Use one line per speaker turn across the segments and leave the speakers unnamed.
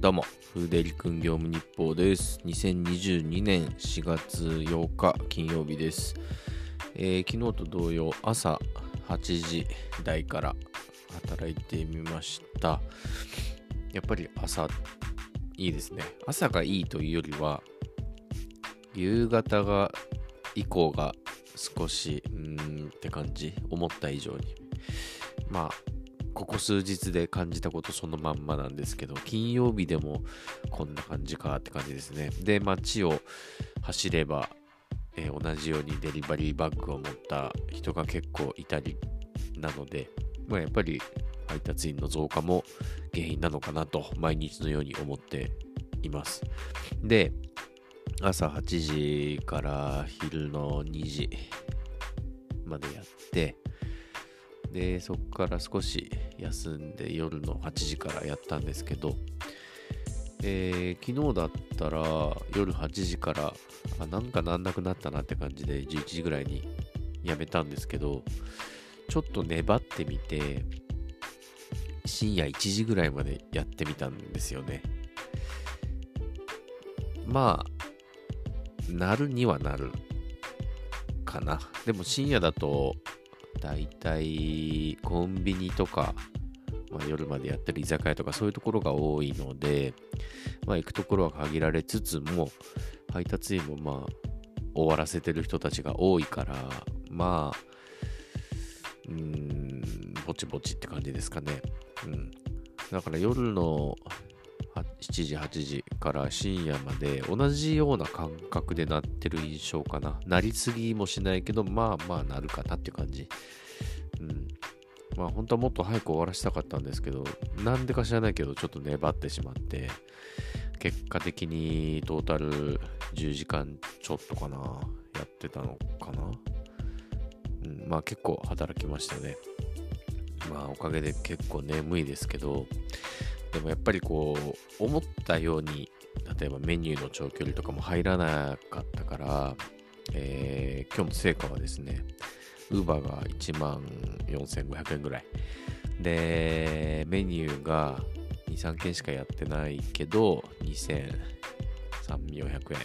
どうも、フーデリ君業務日報です。2022年4月8日金曜日です。えー昨日と同様、朝8時台から働いてみました。やっぱり朝、いいですね。朝がいいというよりは、夕方が以降が少し、うーんって感じ。思った以上に。まあ、ここ数日で感じたことそのまんまなんですけど、金曜日でもこんな感じかって感じですね。で、街を走れば、えー同じようにデリバリーバッグを持った人が結構いたりなので、まあ、やっぱり配達員の増加も原因なのかなと毎日のように思っています。で、朝8時から昼の2時までやって、で、そこから少し休んで夜の8時からやったんですけど、えー昨日だったら夜8時からあなんかなんなくなったなって感じで11時ぐらいにやめたんですけどちょっと粘ってみて深夜1時ぐらいまでやってみたんですよね。まあなるにはなるかな。でも深夜だとだいたいコンビニとか、まあ、夜までやってる居酒屋とかそういうところが多いので、まあ、行くところは限られつつも配達員もまあ終わらせてる人たちが多いからまあうんぼちぼちって感じですかね、うん、だから夜の7時8時から深夜まで同じような感覚でなってる印象かな。なりすぎもしないけどまあまあなるかなっていう感じ。うん。まあ本当はもっと早く終わらせたかったんですけどなんでか知らないけどちょっと粘ってしまって結果的にトータル10時間ちょっとかなやってたのかな。うんまあ結構働きましたね。まあおかげで結構眠いですけどでもやっぱりこう思ったように例えばメニューの長距離とかも入らなかったから、えー今日の成果はですね Uber が1万4500円ぐらい。でメニューが23件しかやってないけど2300 400円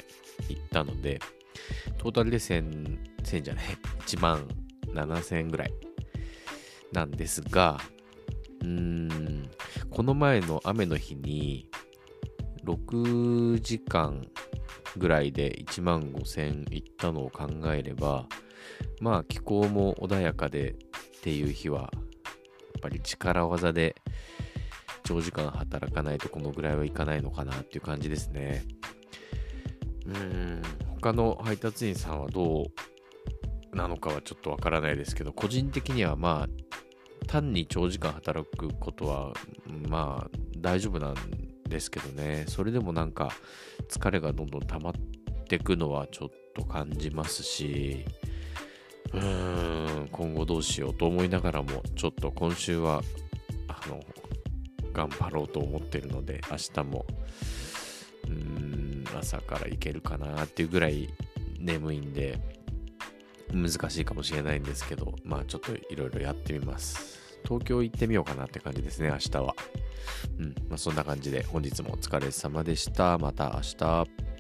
いったのでトータルで1000円じゃない1万7000円ぐらいなんですがうーんこの前の雨の日に6時間ぐらいで1万5000いったのを考えればまあ気候も穏やかでっていう日はやっぱり力技で長時間働かないとこのぐらいはいかないのかなっていう感じですね。うん他の配達員さんはどうなのかはちょっとわからないですけど個人的にはまあ単に長時間働くことはまあ大丈夫なんですけどね。それでもなんか疲れがどんどん溜まってくのはちょっと感じますしうーん今後どうしようと思いながらもちょっと今週はあの頑張ろうと思ってるので明日もうーん朝から行けるかなっていうぐらい眠いんで難しいかもしれないんですけどまあちょっといろいろやってみます。東京行ってみようかなって感じですね明日は。うんまあそんな感じで本日もお疲れ様でした。また明日。